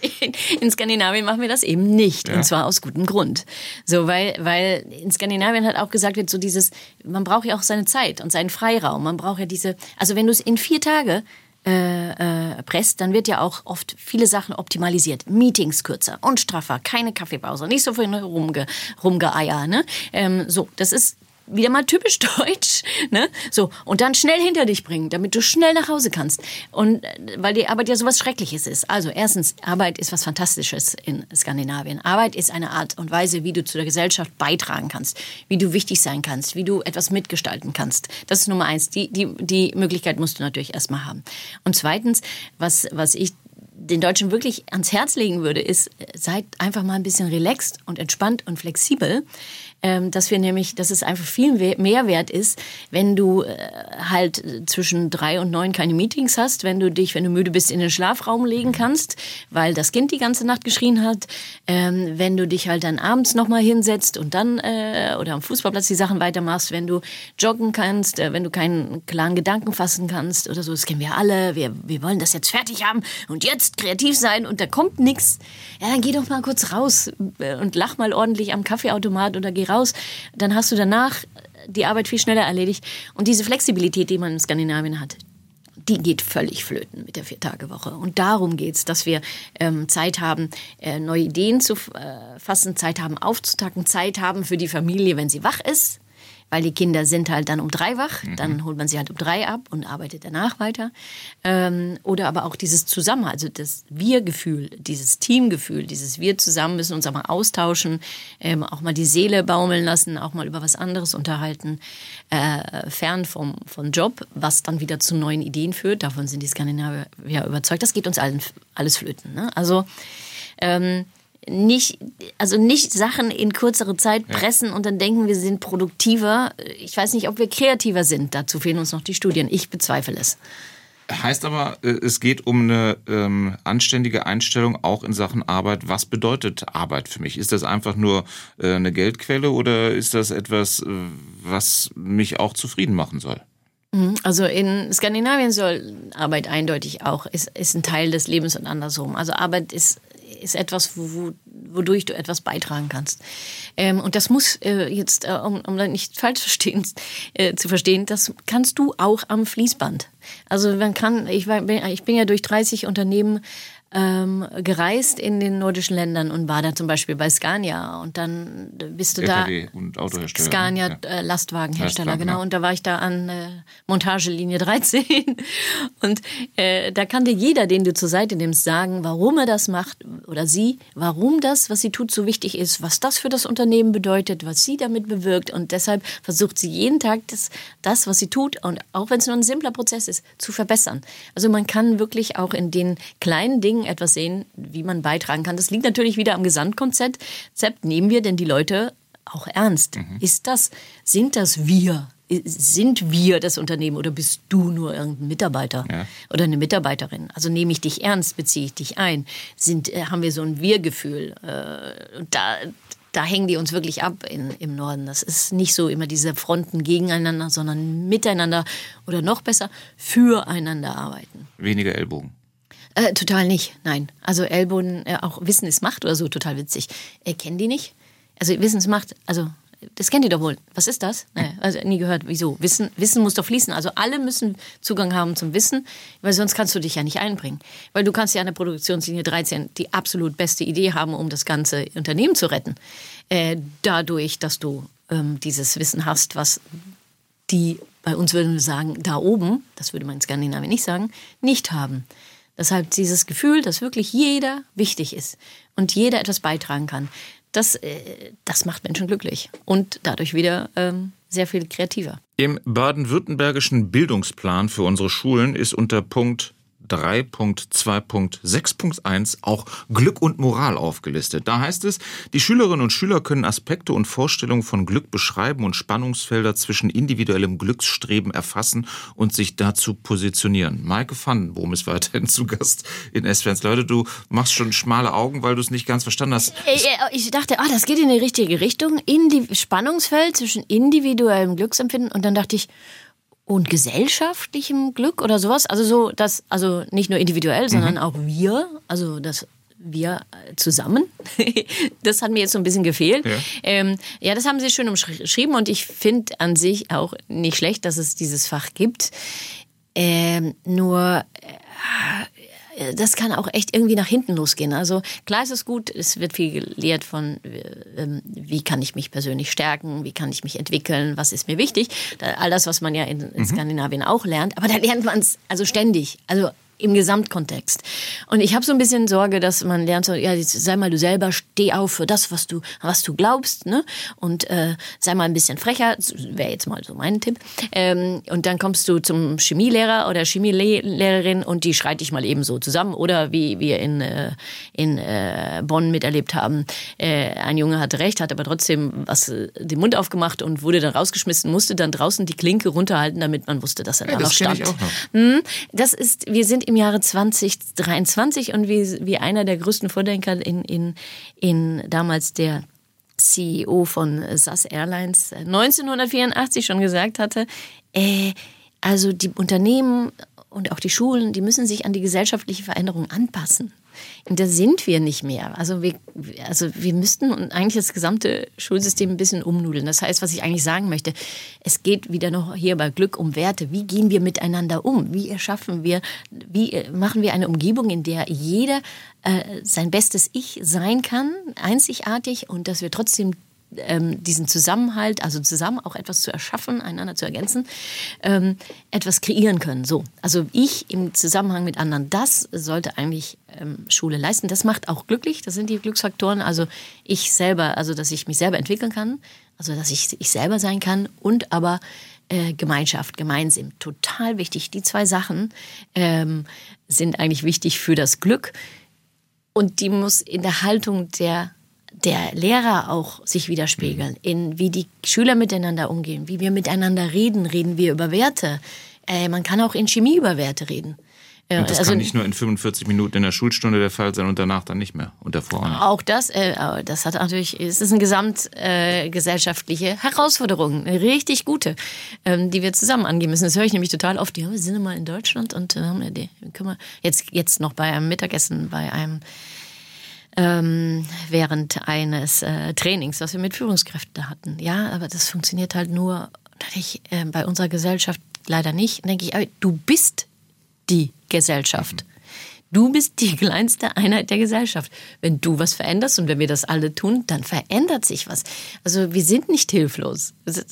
*laughs* in, in, Skandinavien machen wir das eben nicht. Ja. Und zwar aus gutem Grund. So, weil, weil in Skandinavien hat auch gesagt wird, so dieses, man braucht ja auch seine Zeit und seinen Freiraum. Man braucht ja diese, also wenn du es in vier Tage äh, äh, presst, dann wird ja auch oft viele Sachen optimalisiert. Meetings kürzer und straffer, keine Kaffeepause, nicht so viel rumge, rumgeeier. Ne? Ähm, so, das ist wieder mal typisch *laughs* deutsch, ne? So und dann schnell hinter dich bringen, damit du schnell nach Hause kannst und äh, weil die Arbeit ja sowas Schreckliches ist. Also erstens, Arbeit ist was Fantastisches in Skandinavien. Arbeit ist eine Art und Weise, wie du zu der Gesellschaft beitragen kannst, wie du wichtig sein kannst, wie du etwas mitgestalten kannst. Das ist Nummer eins. Die die die Möglichkeit musst du natürlich erstmal haben. Und zweitens, was was ich den Deutschen wirklich ans Herz legen würde, ist, seid einfach mal ein bisschen relaxed und entspannt und flexibel. Ähm, dass wir nämlich, dass es einfach viel mehr wert ist, wenn du äh, halt zwischen drei und neun keine Meetings hast, wenn du dich, wenn du müde bist, in den Schlafraum legen kannst, weil das Kind die ganze Nacht geschrien hat, ähm, wenn du dich halt dann abends nochmal hinsetzt und dann äh, oder am Fußballplatz die Sachen weitermachst, wenn du joggen kannst, äh, wenn du keinen klaren Gedanken fassen kannst oder so, das kennen wir alle, wir, wir wollen das jetzt fertig haben und jetzt kreativ sein und da kommt nichts, ja, dann geh doch mal kurz raus und lach mal ordentlich am Kaffeeautomat oder geh raus, dann hast du danach die Arbeit viel schneller erledigt. Und diese Flexibilität, die man in Skandinavien hat, die geht völlig flöten mit der Vier-Tage-Woche. Und darum geht es, dass wir ähm, Zeit haben, äh, neue Ideen zu äh, fassen, Zeit haben aufzutacken, Zeit haben für die Familie, wenn sie wach ist weil die Kinder sind halt dann um drei wach, mhm. dann holt man sie halt um drei ab und arbeitet danach weiter. Ähm, oder aber auch dieses Zusammen, also das Wir-Gefühl, dieses Teamgefühl, dieses Wir zusammen müssen uns auch mal austauschen, ähm, auch mal die Seele baumeln lassen, auch mal über was anderes unterhalten, äh, fern vom, vom Job, was dann wieder zu neuen Ideen führt. Davon sind die Skandinavier ja überzeugt. Das geht uns allen alles flöten. Ne? Also ähm, nicht, also nicht Sachen in kürzere Zeit pressen ja. und dann denken, wir sind produktiver. Ich weiß nicht, ob wir kreativer sind. Dazu fehlen uns noch die Studien. Ich bezweifle es. Heißt aber, äh, es geht um eine ähm, anständige Einstellung auch in Sachen Arbeit. Was bedeutet Arbeit für mich? Ist das einfach nur äh, eine Geldquelle oder ist das etwas, äh, was mich auch zufrieden machen soll? Mhm. Also in Skandinavien soll Arbeit eindeutig auch, ist, ist ein Teil des Lebens und andersrum. Also Arbeit ist ist etwas, wo, wodurch du etwas beitragen kannst. Ähm, und das muss äh, jetzt, äh, um, um nicht falsch äh, zu verstehen, das kannst du auch am Fließband. Also man kann, ich, ich bin ja durch 30 Unternehmen ähm, gereist in den nordischen Ländern und war da zum Beispiel bei Scania und dann bist du LKW da und Autohersteller. Scania ja. äh, Lastwagenhersteller, Lastwagen, genau. Und da war ich da an äh, Montagelinie *laughs* 13 und äh, da kann dir jeder, den du zur Seite nimmst, sagen, warum er das macht oder sie, warum das, was sie tut, so wichtig ist, was das für das Unternehmen bedeutet, was sie damit bewirkt und deshalb versucht sie jeden Tag das, das was sie tut und auch wenn es nur ein simpler Prozess ist, zu verbessern. Also man kann wirklich auch in den kleinen Dingen etwas sehen, wie man beitragen kann. Das liegt natürlich wieder am Gesamtkonzept. Nehmen wir denn die Leute auch ernst? Mhm. Ist das, sind das wir? Sind wir das Unternehmen oder bist du nur irgendein Mitarbeiter ja. oder eine Mitarbeiterin? Also nehme ich dich ernst, beziehe ich dich ein? Sind, äh, haben wir so ein Wir-Gefühl? Äh, und da, da hängen die uns wirklich ab in, im Norden. Das ist nicht so immer diese Fronten gegeneinander, sondern miteinander oder noch besser füreinander arbeiten. Weniger Ellbogen. Äh, total nicht, nein. Also Ellbogen, äh, auch Wissen ist Macht oder so, total witzig. Äh, kennen die nicht? Also Wissen ist Macht, also das kennt ihr doch wohl. Was ist das? Naja, also nie gehört. Wieso? Wissen, Wissen muss doch fließen. Also alle müssen Zugang haben zum Wissen, weil sonst kannst du dich ja nicht einbringen. Weil du kannst ja an der Produktionslinie 13 die absolut beste Idee haben, um das ganze Unternehmen zu retten. Äh, dadurch, dass du ähm, dieses Wissen hast, was die bei uns würden wir sagen, da oben, das würde man in Skandinavien nicht sagen, nicht haben. Deshalb dieses Gefühl, dass wirklich jeder wichtig ist und jeder etwas beitragen kann, das, äh, das macht Menschen glücklich und dadurch wieder ähm, sehr viel kreativer. Im baden-württembergischen Bildungsplan für unsere Schulen ist unter Punkt 3.2.6.1 auch Glück und Moral aufgelistet. Da heißt es, die Schülerinnen und Schüler können Aspekte und Vorstellungen von Glück beschreiben und Spannungsfelder zwischen individuellem Glücksstreben erfassen und sich dazu positionieren. Maike Vandenboom ist weiterhin zu Gast in S-Fans. Leute, du machst schon schmale Augen, weil du es nicht ganz verstanden hast. Ich dachte, ah, das geht in die richtige Richtung. In die Spannungsfeld zwischen individuellem Glücksempfinden und dann dachte ich, und gesellschaftlichem Glück oder sowas. Also so, dass, also nicht nur individuell, sondern mhm. auch wir, also das wir zusammen. *laughs* das hat mir jetzt so ein bisschen gefehlt. Ja, ähm, ja das haben Sie schön umschrieben und ich finde an sich auch nicht schlecht, dass es dieses Fach gibt. Ähm, nur äh, äh, das kann auch echt irgendwie nach hinten losgehen. Also klar ist es gut, es wird viel gelehrt von, ähm, wie kann ich mich persönlich stärken, wie kann ich mich entwickeln, was ist mir wichtig. All das, was man ja in, in mhm. Skandinavien auch lernt. Aber da lernt man es also ständig. Also im Gesamtkontext. Und ich habe so ein bisschen Sorge, dass man lernt, so, ja, sei mal du selber, steh auf für das, was du, was du glaubst, ne? Und äh, sei mal ein bisschen frecher, wäre jetzt mal so mein Tipp. Ähm, und dann kommst du zum Chemielehrer oder Chemielehrerin und die schreit dich mal eben so zusammen. Oder wie wir in, äh, in äh, Bonn miterlebt haben, äh, ein Junge hatte recht, hat aber trotzdem was äh, den Mund aufgemacht und wurde dann rausgeschmissen, musste dann draußen die Klinke runterhalten, damit man wusste, dass er ja, da noch stand. Noch. Hm, das ist, wir sind im im Jahre 2023 und wie, wie einer der größten Vordenker in, in, in damals der CEO von SAS Airlines 1984 schon gesagt hatte, äh, also die Unternehmen und auch die Schulen, die müssen sich an die gesellschaftliche Veränderung anpassen. Und da sind wir nicht mehr. Also wir, also wir müssten eigentlich das gesamte Schulsystem ein bisschen umnudeln. Das heißt, was ich eigentlich sagen möchte, es geht wieder noch hier bei Glück um Werte. Wie gehen wir miteinander um? Wie erschaffen wir, wie machen wir eine Umgebung, in der jeder äh, sein bestes Ich sein kann, einzigartig und dass wir trotzdem ähm, diesen Zusammenhalt, also zusammen auch etwas zu erschaffen, einander zu ergänzen, ähm, etwas kreieren können. So, also ich im Zusammenhang mit anderen, das sollte eigentlich ähm, Schule leisten. Das macht auch glücklich. Das sind die Glücksfaktoren. Also ich selber, also dass ich mich selber entwickeln kann, also dass ich ich selber sein kann und aber äh, Gemeinschaft, Gemeinsinn, total wichtig. Die zwei Sachen ähm, sind eigentlich wichtig für das Glück. Und die muss in der Haltung der der Lehrer auch sich widerspiegeln, in wie die Schüler miteinander umgehen, wie wir miteinander reden, reden wir über Werte. Äh, man kann auch in Chemie über Werte reden. Äh, und das also, kann nicht nur in 45 Minuten in der Schulstunde der Fall sein und danach dann nicht mehr und davor auch Auch das, äh, das hat natürlich, es ist eine gesamtgesellschaftliche äh, Herausforderung, eine richtig gute, ähm, die wir zusammen angehen müssen. Das höre ich nämlich total oft. Ja, wir sind immer in Deutschland und äh, haben wir die, können wir jetzt jetzt noch bei einem Mittagessen bei einem ähm, während eines äh, Trainings, was wir mit Führungskräften hatten. Ja, aber das funktioniert halt nur ich, äh, bei unserer Gesellschaft leider nicht. Denke ich, du bist die Gesellschaft. Du bist die kleinste Einheit der Gesellschaft. Wenn du was veränderst und wenn wir das alle tun, dann verändert sich was. Also wir sind nicht hilflos. Äh,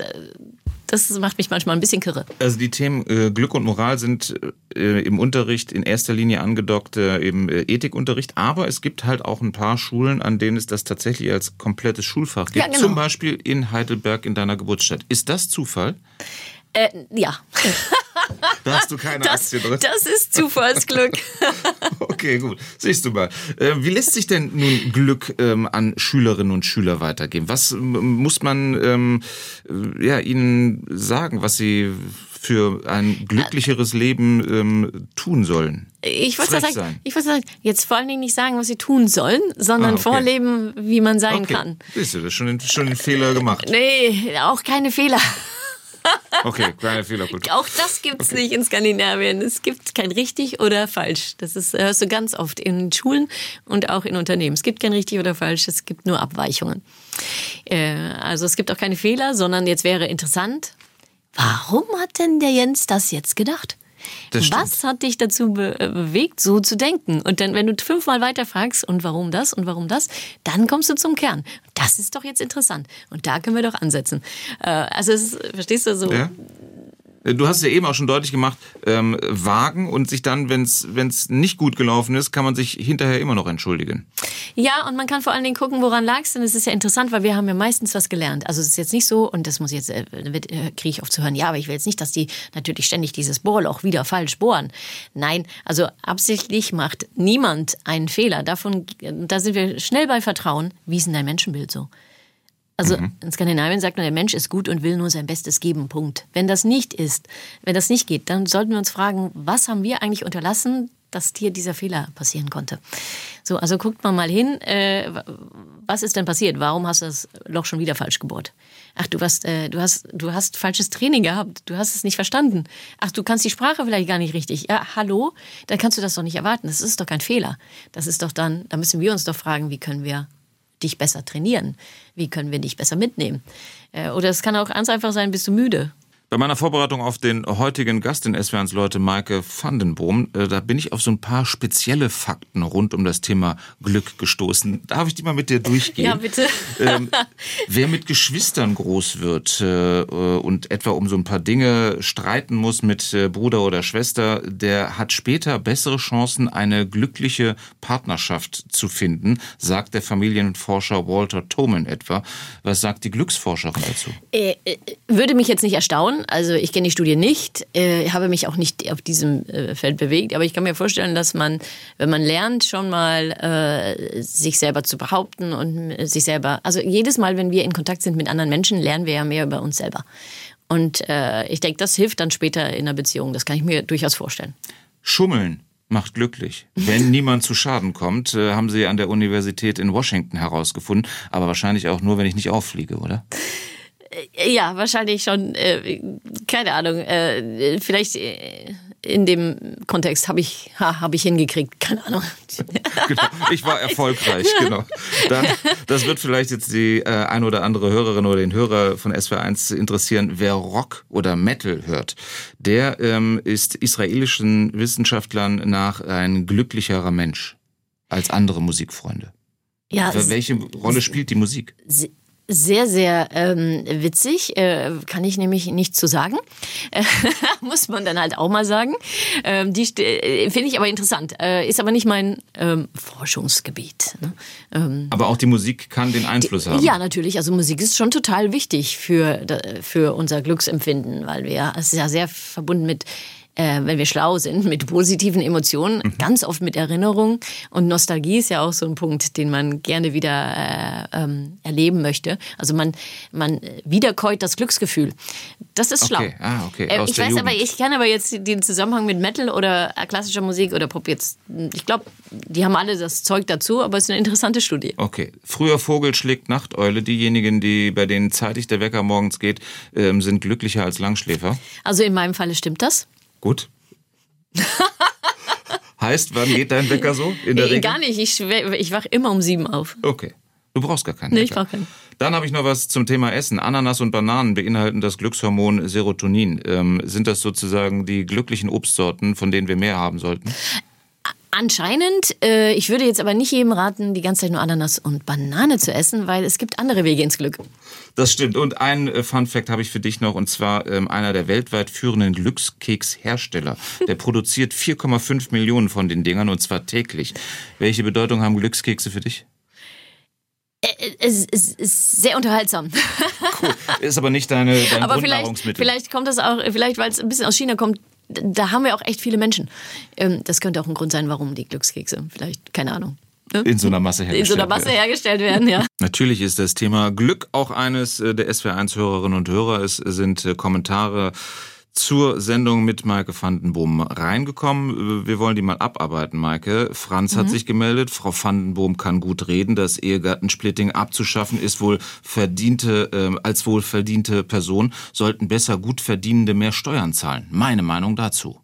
das macht mich manchmal ein bisschen kirre. Also die Themen äh, Glück und Moral sind äh, im Unterricht in erster Linie angedockt äh, im äh, Ethikunterricht, aber es gibt halt auch ein paar Schulen, an denen es das tatsächlich als komplettes Schulfach gibt. Ja, genau. Zum Beispiel in Heidelberg in deiner Geburtsstadt. Ist das Zufall? Äh, ja. *laughs* *laughs* Da hast du keine das, Aktie drin. Das ist Zufallsglück. *laughs* okay, gut. Siehst du mal. Äh, wie lässt sich denn nun Glück ähm, an Schülerinnen und Schüler weitergeben? Was muss man ähm, äh, ja, ihnen sagen, was sie für ein glücklicheres Leben ähm, tun sollen? Ich wollte sagen, sein. ich wollte sagen, jetzt vor allen Dingen nicht sagen, was sie tun sollen, sondern ah, okay. vorleben, wie man sein okay. kann. Siehst du, das ist schon, schon ein Fehler gemacht. Nee, auch keine Fehler. *laughs* Okay, kleine Fehlerkultur. Auch das gibt es okay. nicht in Skandinavien. Es gibt kein richtig oder falsch. Das ist, hörst du ganz oft in Schulen und auch in Unternehmen. Es gibt kein richtig oder falsch, es gibt nur Abweichungen. Äh, also es gibt auch keine Fehler, sondern jetzt wäre interessant, warum hat denn der Jens das jetzt gedacht? Was hat dich dazu be äh, bewegt, so zu denken? Und dann, wenn du fünfmal weiterfragst, und warum das und warum das, dann kommst du zum Kern. Das ist doch jetzt interessant. Und da können wir doch ansetzen. Äh, also, ist, verstehst du so? Ja du hast es ja eben auch schon deutlich gemacht, ähm, wagen und sich dann, wenn es nicht gut gelaufen ist, kann man sich hinterher immer noch entschuldigen. Ja, und man kann vor allen Dingen gucken, woran lag es denn. Es ist ja interessant, weil wir haben ja meistens was gelernt. Also es ist jetzt nicht so, und das muss jetzt, äh, äh kriege ich oft zu hören, ja, aber ich will jetzt nicht, dass die natürlich ständig dieses Bohrloch wieder falsch bohren. Nein, also absichtlich macht niemand einen Fehler. Davon, da sind wir schnell bei Vertrauen. Wie ist denn dein Menschenbild so? Also mhm. in Skandinavien sagt man, der Mensch ist gut und will nur sein Bestes geben. Punkt. Wenn das nicht ist, wenn das nicht geht, dann sollten wir uns fragen, was haben wir eigentlich unterlassen, dass dir dieser Fehler passieren konnte. So, also guckt man mal hin, äh, was ist denn passiert? Warum hast du das Loch schon wieder falsch gebohrt? Ach, du hast, äh, du hast, du hast falsches Training gehabt. Du hast es nicht verstanden. Ach, du kannst die Sprache vielleicht gar nicht richtig. Ja, hallo? Dann kannst du das doch nicht erwarten. Das ist doch kein Fehler. Das ist doch dann, da müssen wir uns doch fragen, wie können wir dich besser trainieren? Wie können wir dich besser mitnehmen? Äh, oder es kann auch ganz einfach sein, bist du müde? Bei meiner Vorbereitung auf den heutigen Gast in SWRs Leute, Maike Vandenboom, äh, da bin ich auf so ein paar spezielle Fakten rund um das Thema Glück gestoßen. Darf ich die mal mit dir durchgehen? Ja, bitte. *laughs* Ähm, wer mit Geschwistern groß wird äh, und etwa um so ein paar Dinge streiten muss mit äh, Bruder oder Schwester, der hat später bessere Chancen, eine glückliche Partnerschaft zu finden, sagt der Familienforscher Walter Thoman etwa. Was sagt die Glücksforscherin dazu? Äh, äh würde mich jetzt nicht erstaunen also ich kenne die Studie nicht, äh, habe mich auch nicht auf diesem äh, Feld bewegt, aber ich kann mir vorstellen, dass man, wenn man lernt, schon mal äh, sich selber zu behaupten und sich selber, also jedes Mal, wenn wir in Kontakt sind mit anderen Menschen, lernen wir ja mehr über uns selber. Und äh, ich denke, das hilft dann später in einer Beziehung. Das kann ich mir durchaus vorstellen. Schummeln macht glücklich. Wenn *laughs* niemand zu Schaden kommt, äh, haben Sie an der Universität in Washington herausgefunden. Aber wahrscheinlich auch nur, wenn ich nicht auffliege, oder? Äh, ja, wahrscheinlich schon, äh, keine Ahnung, äh, vielleicht äh, in dem Kontext habe ich, ha, hab ich hingekriegt, keine Ahnung. *laughs* genau, ich war erfolgreich, genau. Dann, das wird vielleicht jetzt die äh, ein oder andere Hörerin oder den Hörer von SW1 interessieren, wer Rock oder Metal hört. Der ähm, ist israelischen Wissenschaftlern nach ein glücklicherer Mensch als andere Musikfreunde. Ja, Welche Rolle spielt die Musik? Sehr, sehr ähm, witzig. Äh, kann ich nämlich nicht zu sagen. *laughs* Muss man dann halt auch mal sagen. Ähm, die äh, finde ich aber interessant. Äh, ist aber nicht mein ähm, Forschungsgebiet. Ne? Ähm, aber auch die Musik kann den Einfluss die, haben. Ja, natürlich. Also Musik ist schon total wichtig für, für unser Glücksempfinden, weil wir, es ist ja sehr verbunden mit äh, wenn wir schlau sind, mit positiven Emotionen, mhm. ganz oft mit Erinnerungen. Und Nostalgie ist ja auch so ein Punkt, den man gerne wieder äh, ähm, erleben möchte. Also man, man wiederkäut das Glücksgefühl. Das ist schlau. Okay. Ah, okay. Äh, ich weiß Jugend. aber, ich kann aber jetzt den Zusammenhang mit Metal oder klassischer Musik oder Pop jetzt, ich glaube, die haben alle das Zeug dazu, aber es ist eine interessante Studie. Okay. Früher Vogel schlägt Nachteule. Diejenigen, die bei denen zeitig der Wecker morgens geht, ähm, sind glücklicher als Langschläfer. Also in meinem Falle stimmt das. Gut. heißt, wann geht dein Wecker so in der Regel? Gar nicht, ich, ich wach immer um sieben auf. Okay. Du brauchst gar keinen. Nee, ich brauche keinen. Dann habe ich noch was zum Thema Essen. Ananas und Bananen beinhalten das Glückshormon Serotonin. Ähm, sind das sozusagen die glücklichen Obstsorten, von denen wir mehr haben sollten? Anscheinend. Äh, ich würde jetzt aber nicht jedem raten, die ganze Zeit nur Ananas und Banane zu essen, weil es gibt andere Wege ins Glück. Das stimmt. Und ein äh, Fun Fact habe ich für dich noch, und zwar ähm, einer der weltweit führenden Glückskekshersteller. Der produziert 4,5 Millionen von den Dingern und zwar täglich. Welche Bedeutung haben Glückskekse für dich? Äh, äh, es ist sehr unterhaltsam. Cool. Ist aber nicht deine, dein *laughs* aber vielleicht, vielleicht kommt das auch, vielleicht weil es ein bisschen aus China kommt, da haben wir auch echt viele Menschen. Ähm, das könnte auch ein Grund sein, warum die Glückskekse vielleicht, keine Ahnung. Ne? In so einer Masse hergestellt In so einer Masse werden. hergestellt werden, ja. *laughs* Natürlich ist das Thema Glück auch eines äh, der SWR1-Hörerinnen und Hörer. Es sind äh, Kommentare zur Sendung mit Maike Vandenboom reingekommen. Wir wollen die mal abarbeiten, Maike. Franz mhm. hat sich gemeldet. Frau Vandenboom kann gut reden. Das Ehegattensplitting abzuschaffen ist wohl verdiente, äh, als wohl verdiente Person sollten besser gut verdienende mehr Steuern zahlen. Meine Meinung dazu.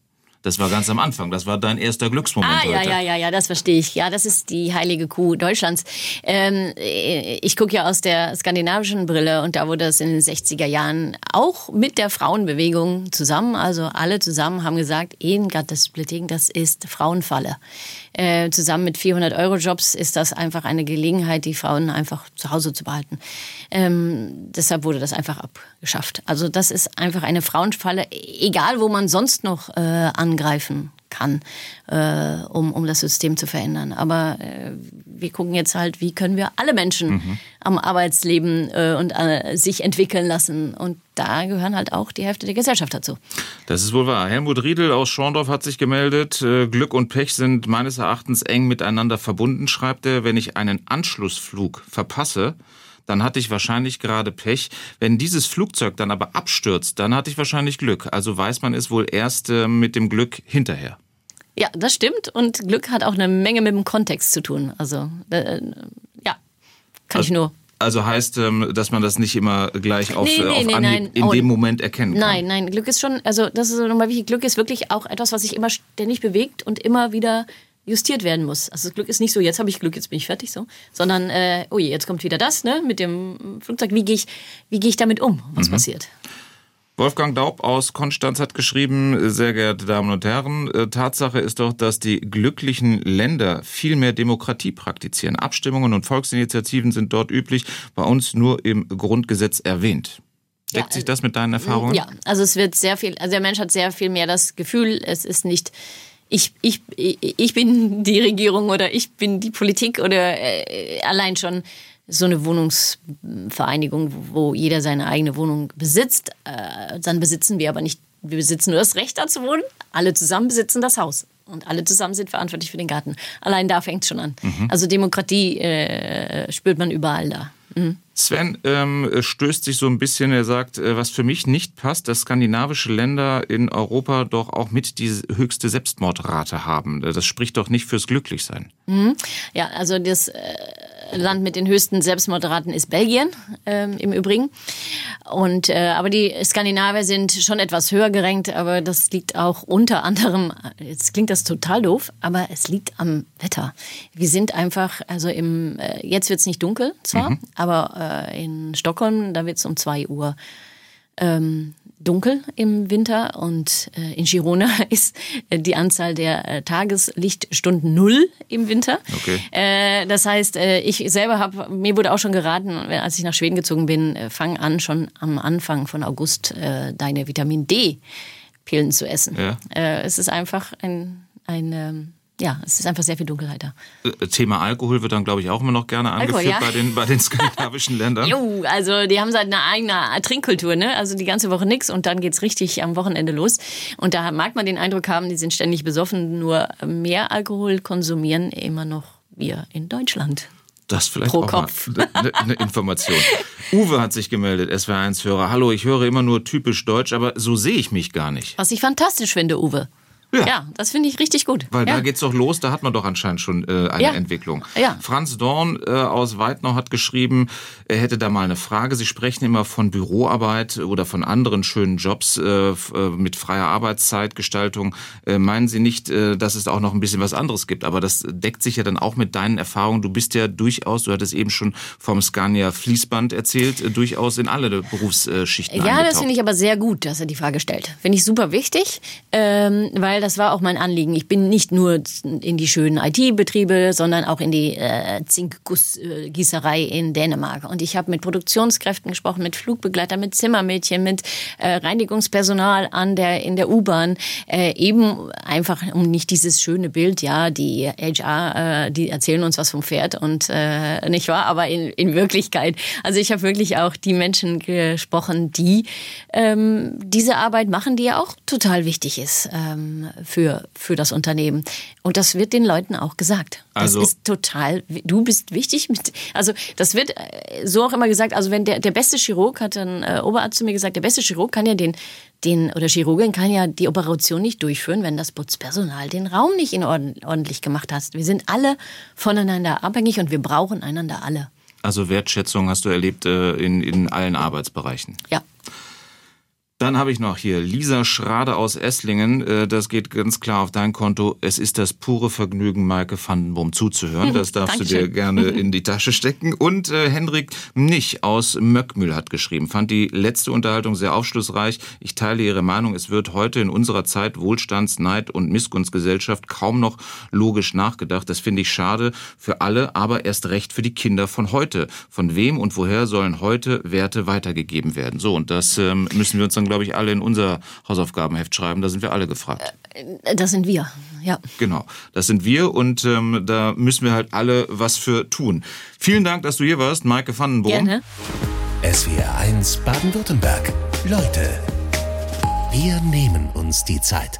Das war ganz am Anfang. Das war dein erster Glücksmoment Ah, ja, heute. ja, ja, ja, das verstehe ich. Ja, das ist die heilige Kuh Deutschlands. Ähm, ich gucke ja aus der skandinavischen Brille und da wurde das in den 60er Jahren auch mit der Frauenbewegung zusammen, also alle zusammen haben gesagt, Ehengattesplitting, das ist Frauenfalle. Äh, zusammen mit 400-Euro-Jobs ist das einfach eine Gelegenheit, die Frauen einfach zu Hause zu behalten. Ähm, deshalb wurde das einfach abgeschafft. Also das ist einfach eine Frauenfalle, egal wo man sonst noch äh, angreifen kann, äh, um, um das System zu verändern. Aber äh, wir gucken jetzt halt, wie können wir alle Menschen Mhm. am Arbeitsleben äh, und äh, sich entwickeln lassen. Und da gehören halt auch die Hälfte der Gesellschaft dazu. Das ist wohl wahr. Helmut Riedel aus Schorndorf hat sich gemeldet. Äh, Glück und Pech sind meines Erachtens eng miteinander verbunden, schreibt er. Wenn ich einen Anschlussflug verpasse, dann hatte ich wahrscheinlich gerade Pech. Wenn dieses Flugzeug dann aber abstürzt, dann hatte ich wahrscheinlich Glück. Also weiß man es wohl erst äh, mit dem Glück hinterher. Ja, das stimmt. Und Glück hat auch eine Menge mit dem Kontext zu tun. Also, äh, ja, kann ich nur. Also heißt, ähm, dass man das nicht immer gleich auf, Nee, nee, auf nee, Anhieb in Oh, dem Moment erkennen kann. Nein, nein, Glück ist schon, also das ist nochmal wichtig. Glück ist wirklich auch etwas, was sich immer ständig bewegt und immer wieder justiert werden muss. Also das Glück ist nicht so, jetzt habe ich Glück, jetzt bin ich fertig so, sondern, äh, oh je, jetzt kommt wieder das, ne, mit dem Flugzeug. Wie gehe ich, wie gehe ich damit um? Was passiert? Wolfgang Daub aus Konstanz hat geschrieben, sehr geehrte Damen und Herren, äh, Tatsache ist doch, dass die glücklichen Länder viel mehr Demokratie praktizieren. Abstimmungen und Volksinitiativen sind dort üblich, bei uns nur im Grundgesetz erwähnt. Deckt Ja, sich das mit deinen Erfahrungen? Ja, also es wird sehr viel, also der Mensch hat sehr viel mehr das Gefühl, es ist nicht ich, ich, ich bin die Regierung oder ich bin die Politik oder äh, allein schon so eine Wohnungsvereinigung, wo jeder seine eigene Wohnung besitzt. Äh, dann besitzen wir aber nicht, wir besitzen nur das Recht da zu wohnen. Alle zusammen besitzen das Haus. Und alle zusammen sind verantwortlich für den Garten. Allein da fängt es schon an. Also Demokratie äh, spürt man überall da. Mhm. Sven ähm, stößt sich so ein bisschen, er sagt, äh, was für mich nicht passt, dass skandinavische Länder in Europa doch auch mit die höchste Selbstmordrate haben. Das spricht doch nicht fürs Glücklichsein. Ja, also das äh, Land mit den höchsten Selbstmordraten ist Belgien ähm, im Übrigen. Und äh, aber die Skandinavier sind schon etwas höher gerankt, aber das liegt auch unter anderem. Jetzt klingt das total doof, aber es liegt am Wetter. Wir sind einfach, also im äh, jetzt wird's nicht dunkel zwar, aber äh, in Stockholm da wird's um zwei Uhr ähm, dunkel im Winter und äh, in Girona *laughs* ist äh, die Anzahl der äh, Tageslichtstunden null im Winter. Okay. Äh, das heißt, äh, ich selber habe, mir wurde auch schon geraten, äh, als ich nach Schweden gezogen bin, äh, fang an schon am Anfang von August äh, deine Vitamin D Pillen zu essen. Ja. Äh, es ist einfach ein, ein ähm, ja, es ist einfach sehr viel Dunkelheit da. Äh, Thema Alkohol wird dann, glaube ich, auch immer noch gerne Alkohol, angeführt ja. bei, den, bei den *laughs* skandinavischen Ländern. Jo, also die haben halt eine eigene Trinkkultur, ne? Also die ganze Woche nix und dann geht's richtig am Wochenende los. Und da mag man den Eindruck haben, die sind ständig besoffen, nur mehr Alkohol konsumieren immer noch wir in Deutschland. Das vielleicht Pro auch Kopf. mal eine, eine Information. *laughs* Uwe hat sich gemeldet, SWR1-Hörer. Hallo, ich höre immer nur typisch deutsch, aber so sehe ich mich gar nicht. Was ich fantastisch finde, Uwe. Ja. das finde ich richtig gut. Weil ja. da geht's doch los, da hat man doch anscheinend schon äh, eine Ja. Entwicklung. Ja. Franz Dorn äh, aus Weidnau hat geschrieben, er hätte da mal eine Frage. Sie sprechen immer von Büroarbeit oder von anderen schönen Jobs äh, äh, mit freier Arbeitszeitgestaltung. Äh, meinen Sie nicht, äh, dass es auch noch ein bisschen was anderes gibt? Aber das deckt sich ja dann auch mit deinen Erfahrungen. Du bist ja durchaus, du hattest eben schon vom Scania Fließband erzählt, äh, durchaus in alle Berufsschichten Ja, das finde ich aber sehr gut, dass er die Frage stellt. Finde ich super wichtig, ähm, weil das war auch mein Anliegen. Ich bin nicht nur in die schönen IT-Betriebe, sondern auch in die äh, Zinkgussgießerei in Dänemark. Und ich habe mit Produktionskräften gesprochen, mit Flugbegleitern, mit Zimmermädchen, mit äh, Reinigungspersonal an der in der U-Bahn, äh, eben einfach um nicht dieses schöne Bild, ja, die HR, äh, die erzählen uns was vom Pferd und äh, nicht wahr, aber in, in Wirklichkeit. Also ich habe wirklich auch die Menschen gesprochen, die ähm, diese Arbeit machen, die ja auch total wichtig ist ähm, für für das Unternehmen. Und das wird den Leuten auch gesagt. Also- das ist total. Du bist wichtig. Mit, also das wird äh, so auch immer gesagt. Also wenn der der beste Chirurg hat ein äh, Oberarzt zu mir gesagt, der beste Chirurg kann ja den den oder Chirurgin kann ja die Operation nicht durchführen, wenn das Putzpersonal den Raum nicht in ord ordentlich gemacht hat. Wir sind alle voneinander abhängig und wir brauchen einander alle. Also Wertschätzung hast du erlebt äh, in, in allen Arbeitsbereichen. Ja. Dann habe ich noch hier Lisa Schrade aus Esslingen. Äh, das geht ganz klar auf dein Konto. Es ist das pure Vergnügen, Maike Vandenboom zuzuhören. Das *laughs* darfst du dir gerne in die Tasche stecken. Und äh, Henrik Nich aus Möckmühl hat geschrieben, fand die letzte Unterhaltung sehr aufschlussreich. Ich teile ihre Meinung. Es wird heute in unserer Zeit Wohlstands-, Neid- und Missgunstgesellschaft kaum noch logisch nachgedacht. Das finde ich schade für alle, aber erst recht für die Kinder von heute. Von wem und woher sollen heute Werte weitergegeben werden? So, und das ähm, müssen wir uns dann glaube ich, alle in unser Hausaufgabenheft schreiben. Da sind wir alle gefragt. Äh, das sind wir, ja. Genau, das sind wir und ähm, da müssen wir halt alle was für tun. Vielen Dank, dass du hier warst, Maike Vandenboom. Gerne. SWR 1 Baden-Württemberg. Leute, wir nehmen uns die Zeit.